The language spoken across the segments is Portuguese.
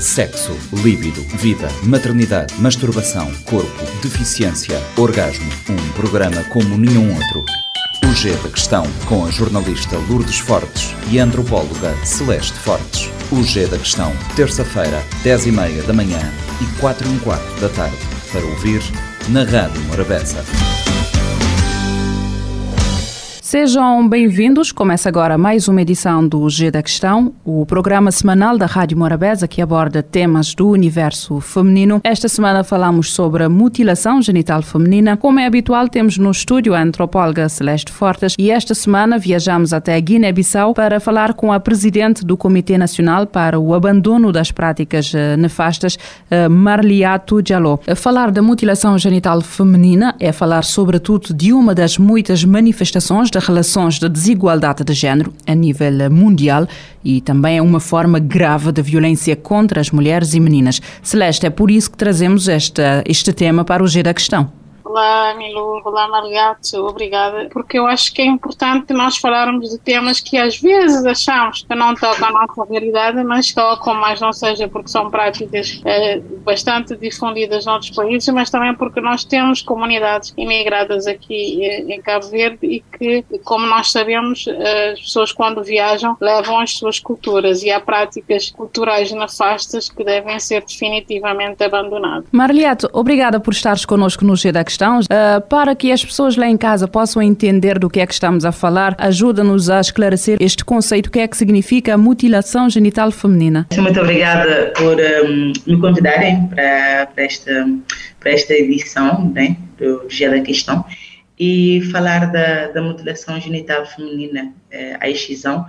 Sexo, líbido, vida, maternidade, masturbação, corpo, deficiência, orgasmo. Um programa como nenhum outro. O G da Questão, com a jornalista Lourdes Fortes e a antropóloga Celeste Fortes. O G da Questão, terça-feira, 10h30 da manhã e 4 h quarto da tarde. Para ouvir na Rádio Morabeza. Sejam bem-vindos. Começa agora mais uma edição do G da Questão, o programa semanal da Rádio Morabeza que aborda temas do universo feminino. Esta semana falamos sobre a mutilação genital feminina. Como é habitual, temos no estúdio a antropóloga Celeste Fortes e esta semana viajamos até Guiné-Bissau para falar com a presidente do Comitê Nacional para o Abandono das Práticas eh, Nefastas, eh, Marliato Diallo. Falar da mutilação genital feminina é falar sobretudo de uma das muitas manifestações de relações de desigualdade de género a nível mundial e também é uma forma grave de violência contra as mulheres e meninas. Celeste, é por isso que trazemos esta, este tema para o G da Questão. Olá, Milu. Olá, Margato. Obrigada. Porque eu acho que é importante nós falarmos de temas que às vezes achamos que não tocam a nossa realidade, mas tocam, mas não seja porque são práticas eh, bastante difundidas noutros países, mas também porque nós temos comunidades imigradas aqui eh, em Cabo Verde e que, como nós sabemos, eh, as pessoas quando viajam levam as suas culturas e há práticas culturais nefastas que devem ser definitivamente abandonadas. Marliato, obrigada por estares connosco no G questão, uh, para que as pessoas lá em casa possam entender do que é que estamos a falar, ajuda-nos a esclarecer este conceito, o que é que significa mutilação genital feminina. Muito obrigada por um, me convidarem para, para, esta, para esta edição né, do Dia da Questão e falar da, da mutilação genital feminina, é, a excisão,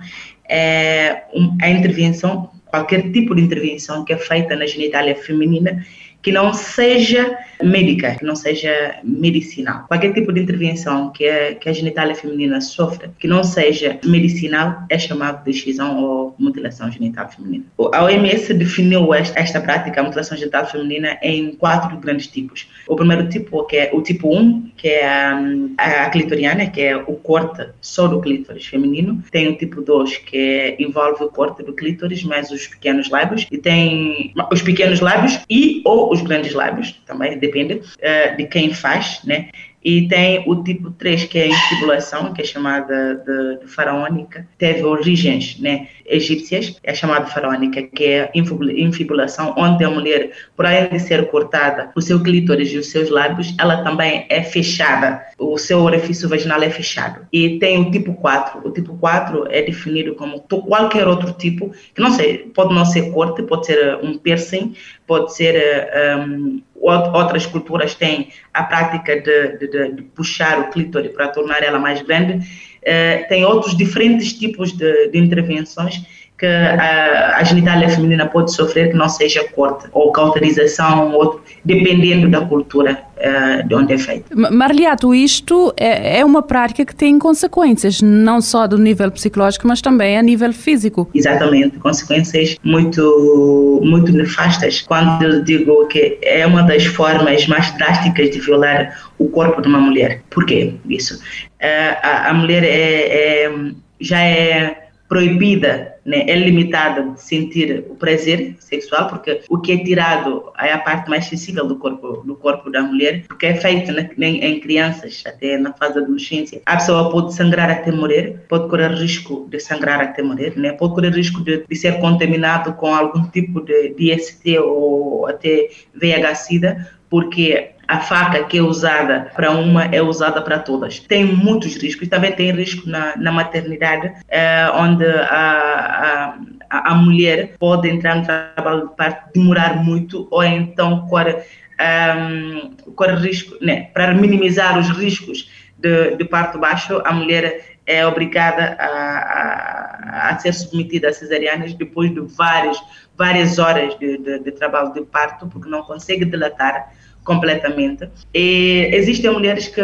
é um, a intervenção, qualquer tipo de intervenção que é feita na genitália feminina que não seja médica, que não seja medicinal. Qualquer tipo de intervenção que a, que a genitália feminina sofre, que não seja medicinal, é chamado de excisão ou mutilação genital feminina. A OMS definiu esta, esta prática, a mutilação genital feminina, em quatro grandes tipos. O primeiro tipo, que é o tipo 1, que é a, a clitoriana, que é o corte só do clítoris feminino. Tem o tipo 2, que é, envolve o corte do clítoris, mais os pequenos lábios. E tem os pequenos lábios e ou os grandes lábios, também depende uh, de quem faz, né? E tem o tipo 3, que é a infibulação, que é chamada de, de faraônica. Teve origens né, egípcias, é chamada faraônica, que é infibulação, onde a mulher, por além de ser cortada, o seu clítoris e os seus lábios, ela também é fechada. O seu orifício vaginal é fechado. E tem o tipo 4. O tipo 4 é definido como qualquer outro tipo, que não sei, pode não ser corte, pode ser um piercing, pode ser um, outras culturas têm a prática de, de, de puxar o clítoris para tornar ela mais grande. Uh, tem outros diferentes tipos de, de intervenções que a, a genitália feminina pode sofrer que não seja corte ou cauterização, ou, dependendo da cultura uh, de onde é feito. Marliato, isto é, é, uma prática que tem consequências, não só do nível psicológico, mas também a nível físico. Exatamente, consequências muito, muito nefastas. Quando eu digo que é uma das formas mais drásticas de violar o corpo de uma mulher. Por quê isso? Uh, a, a, mulher é, é já é proibida, né, é limitada de sentir o prazer sexual, porque o que é tirado é a parte mais sensível do corpo, do corpo da mulher, porque é feito né, em crianças, até na fase da adolescência. A pessoa pode sangrar até morrer, pode correr risco de sangrar até morrer, né, pode correr risco de, de ser contaminado com algum tipo de, IST ou até VIH-Sida, porque a faca que é usada para uma é usada para todas. Tem muitos riscos, também tem risco na, na maternidade, é, onde a, a, a, mulher pode entrar no trabalho de parto, demorar muito, ou então corre, um, corre risco, né, para minimizar os riscos de, de parto baixo, a mulher é obrigada a, a, a, ser submetida a cesarianas depois de várias, várias horas de, de, de trabalho de parto, porque não consegue dilatar completamente. E existem mulheres que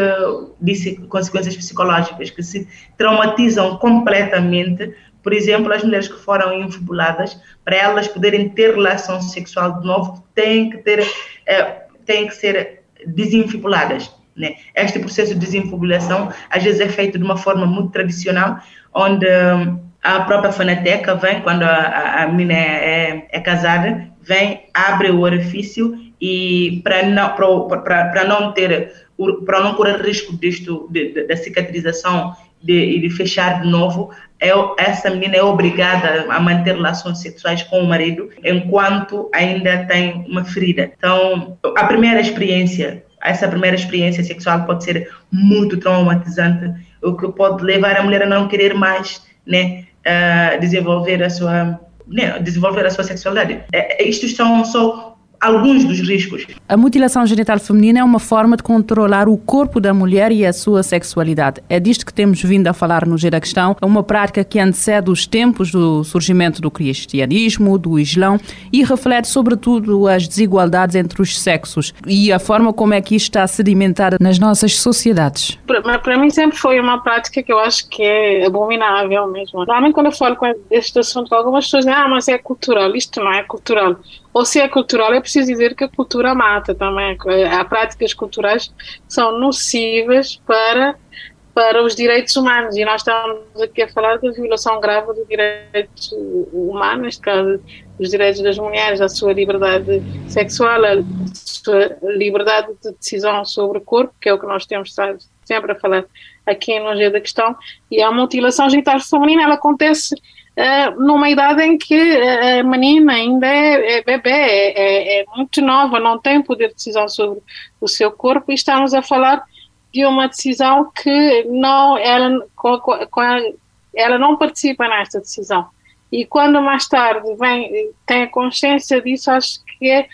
disse consequências psicológicas que se traumatizam completamente. Por exemplo, as mulheres que foram infibuladas, para elas poderem ter relação sexual de novo, têm que ter, é, têm que ser desinfibuladas. Né? Este processo de desinfibulação às vezes é feito de uma forma muito tradicional, onde hum, a própria fanateca vem, quando a, a menina é, é, é casada, vem, abre o orifício e para não, para, para não ter, para não correr risco disto, de, de, da cicatrização de, de fechar de novo, é, essa menina é obrigada a manter relações sexuais com o marido enquanto ainda tem uma ferida. Então, a primeira experiência, essa primeira experiência sexual pode ser muito traumatizante, o que pode levar a mulher a não querer mais, né, uh, desenvolver a sua né, desenvolver a sua sexualidade. É, é isto são só alguns dos riscos. A mutilação genital feminina é uma forma de controlar o corpo da mulher e a sua sexualidade. É disto que temos vindo a falar no Gira Questão. É uma prática que antecede os tempos do surgimento do cristianismo, do islão e reflete sobretudo as desigualdades entre os sexos e a forma como é que isto está sedimentada nas nossas sociedades. Para, para mim sempre foi uma prática que eu acho que é abominável mesmo. Normalmente quando eu falo com este assunto, algumas pessoas dizem, ah, mas é cultural. Isto não é cultural ou se é cultural, é preciso dizer que a cultura mata também. Há práticas culturais que são nocivas para, para os direitos humanos e nós estamos aqui a falar da violação grave dos direitos humanos, neste caso, dos direitos das mulheres, a sua liberdade sexual, a sua liberdade de decisão sobre o corpo, que é o que nós temos estado sempre a falar aqui no G da Questão, e a mutilação genital feminina, ela acontece uh, numa idade em que a menina ainda é, é bebê, é, é, é, muito nova, não tem poder de decisão sobre o seu corpo e estamos a falar de uma decisão que não, ela, com, com ela não participa nesta decisão. E quando mais tarde vem, tem a consciência disso, acho que é,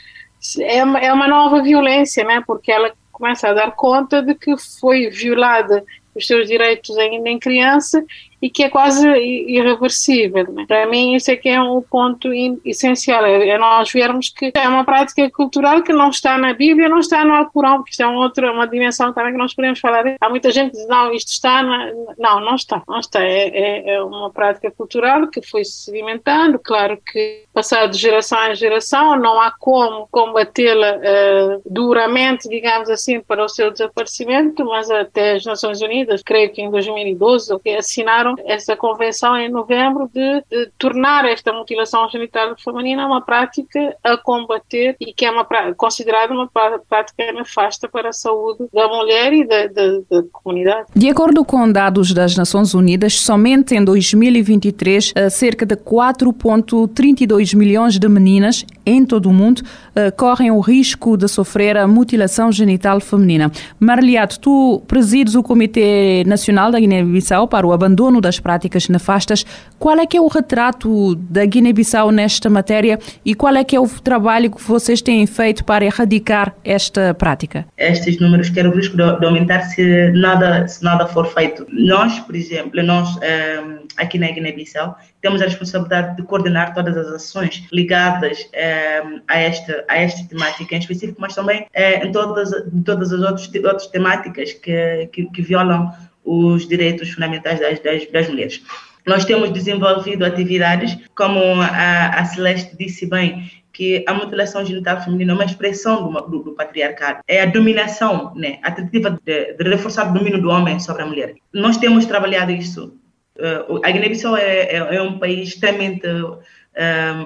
é, uma, é uma nova violência, né? porque ela começa a dar conta de que foi violada os seus direitos ainda em criança e que é quase irreversível. Né? Para mim, isso é que é um ponto essencial, é, é nós vermos que é uma prática cultural que não está na Bíblia, não está no Alcorão, porque isto é outra, uma dimensão também que nós podemos falar. Há muita gente que diz, não, isto está na... Não, não está, não está. É, é, é uma prática cultural que foi se sedimentando, claro que passado de geração em geração, não há como combatê-la uh, duramente, digamos assim, para o seu desaparecimento, mas até as Nações Unidas, creio que em 2012, assinaram essa convenção em novembro de, de, tornar esta mutilação genital feminina uma prática a combater e que é uma considerada uma prática nefasta para a saúde da mulher e da, da, da comunidade. De acordo com dados das Nações Unidas, somente em 2023 eh, cerca de 4,32 milhões de meninas em todo o mundo eh, correm o risco de sofrer a mutilação genital feminina. Marliato, tu presides o Comitê Nacional da Guiné-Bissau para o abandono das práticas nefastas. Qual é que é o retrato da Guiné-Bissau nesta matéria e qual é que é o trabalho que vocês têm feito para erradicar esta prática? Estes números querem o risco de, aumentar se nada, se nada for feito. Nós, por exemplo, nós ehm, aqui na Guiné-Bissau temos a responsabilidade de coordenar todas as ações ligadas ehm, a, esta, a esta temática em específico, mas também eh, em, todas, em todas as outras, outras temáticas que, que, que violam os direitos fundamentais das, das, das mulheres. Nós temos desenvolvido atividades, como a, a Celeste disse bem, que a mutilação genital feminina é uma expressão do, do, do patriarcado. É a dominação, né? a tentativa de, de, reforçar o domínio do homem sobre a mulher. Nós temos trabalhado isso. Uh, a Guiné-Bissau é, é, é, um país extremamente uh,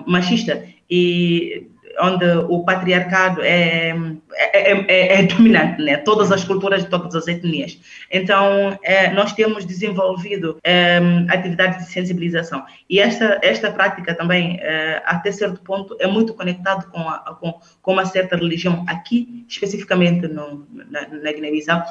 machista e onde o patriarcado é, é, é, é, dominante, né? todas as culturas de todas as etnias. Então, é, nós temos desenvolvido é, atividades de sensibilização. E esta, esta prática também, é, até certo ponto, é muito conectado com, com, com uma certa religião aqui, especificamente no, na, na Guiné-Bissau.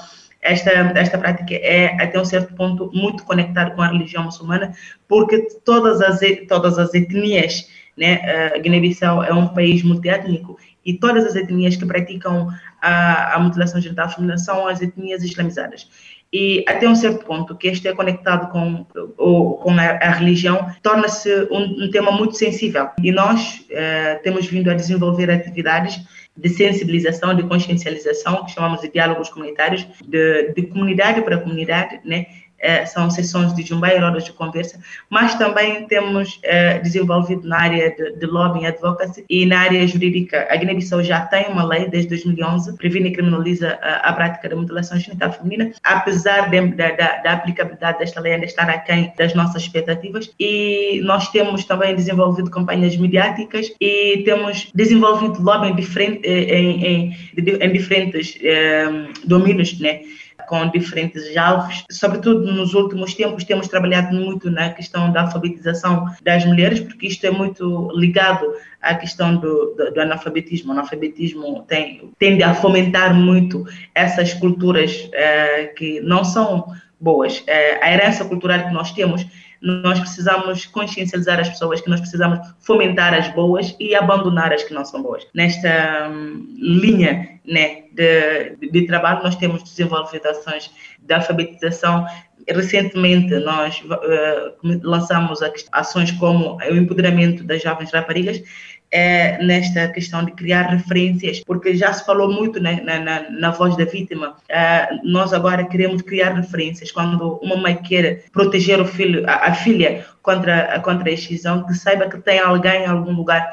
Esta, esta prática é, até um certo ponto, muito conectada com a religião muçulmana, porque todas as, todas as etnias né? A Guiné-Bissau é um país multiétnico e todas as etnias que praticam a, a mutilação genital feminina são as etnias islamizadas. E até um certo ponto, que este é conectado com, ou, com a, a religião, torna-se um, um, tema muito sensível. E nós eh, temos vindo a desenvolver atividades de sensibilização, de consciencialização, que chamamos de diálogos comunitários, de, de comunidade para comunidade, né? Eh, são sessões de Jumbai, rodas de conversa, mas também temos eh, desenvolvido na área de, de lobbying advocacy e na área jurídica. A Guiné-Bissau já tem uma lei desde 2011, previne e criminaliza a, a prática da mutilação genital feminina, apesar de, da, da, da, aplicabilidade desta lei ainda estar aquém das nossas expectativas. E nós temos também desenvolvido campanhas mediáticas e temos desenvolvido lobbying diferente, eh, em, em, em diferentes eh, domínios, né? Com diferentes alvos. Sobretudo nos últimos tempos temos trabalhado muito na questão da alfabetização das mulheres, porque isto é muito ligado à questão do, do, do analfabetismo. O analfabetismo tem, tende a fomentar muito essas culturas eh, que não são boas. Eh, a herança cultural que nós temos nós precisamos consciencializar as pessoas que nós precisamos fomentar as boas e abandonar as que não são boas. Nesta hum, linha né, de, de, trabalho, nós temos desenvolvido ações de alfabetização. Recentemente, nós uh, lançamos ações como o empoderamento das jovens raparigas, é, nesta questão de criar referências, porque já se falou muito né, na, na, na, voz da vítima. É, nós agora queremos criar referências. Quando uma mãe quer proteger o filho, a, a filha contra, contra a excisão, que saiba que tem alguém em algum lugar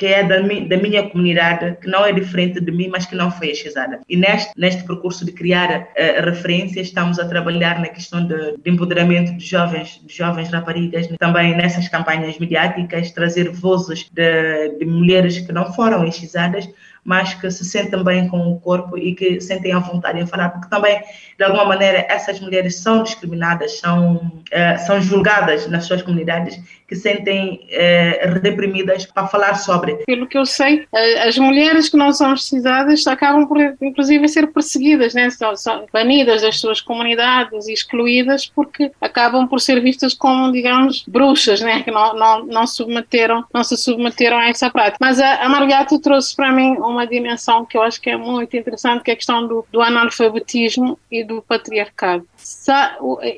que é da, mi, da minha comunidade, que não é diferente de mim, mas que não foi excisada. E neste, neste percurso de criar uh, referências, estamos a trabalhar na questão de, de empoderamento de jovens, de jovens raparigas, também nessas campanhas mediáticas, trazer vozes de, de mulheres que não foram excisadas, mas que se sentem bem com o corpo e que sentem a vontade em falar, porque também, de alguma maneira, essas mulheres são discriminadas, são, uh, são julgadas nas suas comunidades, que sentem uh, reprimidas para falar sobre. Pelo que eu sei, eh, as mulheres que não são precisadas acabam por, inclusive, ser perseguidas, né? são, são banidas das suas comunidades excluídas porque acabam por ser vistas como, digamos, bruxas, né? que não, não, não, submeteram, não se submeteram a essa prática. Mas a, a Margato trouxe para mim uma dimensão que eu acho que é muito interessante, que é a questão do, do analfabetismo e do patriarcado.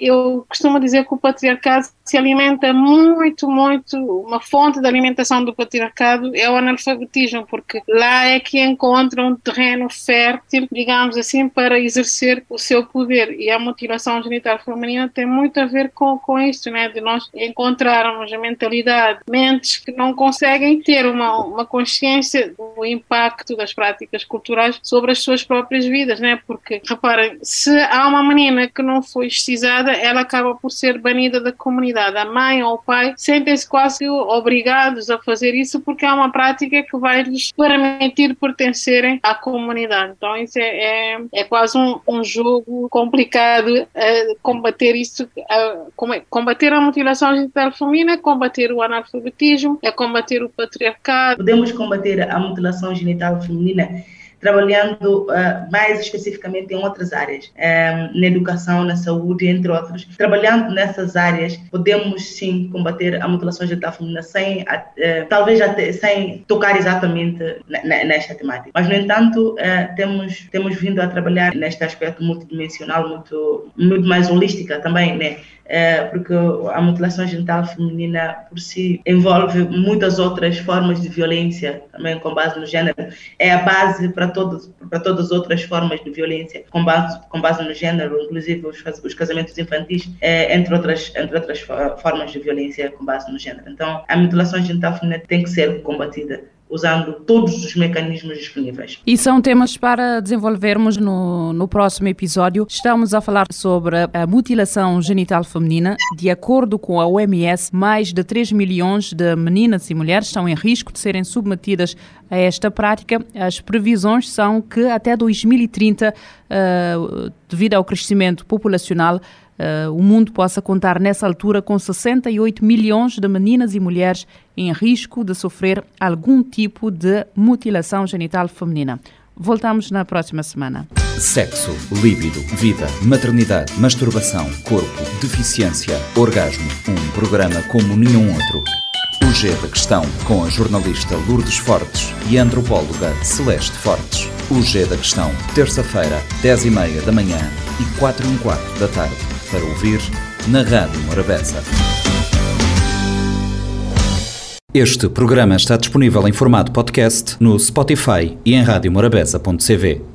Eu costumo dizer que o patriarcado se alimenta muito, muito, uma fonte de alimentação do patriarcado é o analfabetismo, porque lá é que encontra um terreno fértil, digamos assim, para exercer o seu poder. E a mutilação genital feminina tem muito a ver com, com isso, né? de nós encontrarmos a mentalidade, mentes que não conseguem ter uma, uma consciência do impacto das práticas culturais sobre as suas próprias vidas, né? porque, reparem, se há uma menina que não foi excisada, ela acaba por ser banida da comunidade a mãe ou o pai, sentem-se quase obrigados a fazer isso porque é uma prática que vai lhes permitir pertencerem à comunidade. Então, isso é, é, é quase um, um, jogo complicado combater isso, combater a mutilação genital feminina, combater o analfabetismo, é combater o patriarcado. Podemos combater a mutilação genital feminina trabalhando uh, mais especificamente em outras áreas, um, eh, na educação, na saúde, entre outros. Trabalhando nessas áreas, podemos sim combater a mutilação genital feminina sem, uh, talvez até, sem tocar exatamente nesta temática. Mas, no entanto, uh, temos, temos vindo a trabalhar neste aspecto multidimensional, muito, muito mais holística também, né? É, porque a mutilação genital feminina por si envolve muitas outras formas de violência, também com base no gênero. É a base para, para todas as outras formas de violência com base, com base no gênero, inclusive os, os casamentos infantis, é, entre, outras, entre outras formas de violência com base no gênero. Então, a mutilação genital feminina tem que ser combatida usando todos os mecanismos disponíveis. E são temas para desenvolvermos no, no próximo episódio. Estamos a falar sobre a mutilação genital feminina. De acordo com a OMS, mais de 3 milhões de meninas e mulheres estão em risco de serem submetidas a esta prática. As previsões são que até 2030, uh, eh, devido ao crescimento populacional, uh, o mundo possa contar nessa altura com 68 milhões de meninas e mulheres em risco de sofrer algum tipo de mutilação genital feminina. Voltamos na próxima semana. Sexo, líbido, vida, maternidade, masturbação, corpo, deficiência, orgasmo. Um programa como nenhum outro. O G da Questão, com a jornalista Lourdes Fortes e a antropóloga Celeste Fortes. O G da Questão, terça-feira, 10 e meia da manhã e 4 e um quarto da tarde para ouvir na Rádio Morabeza. Este programa está disponível em formato podcast no Spotify e em radiomorabeza.cv.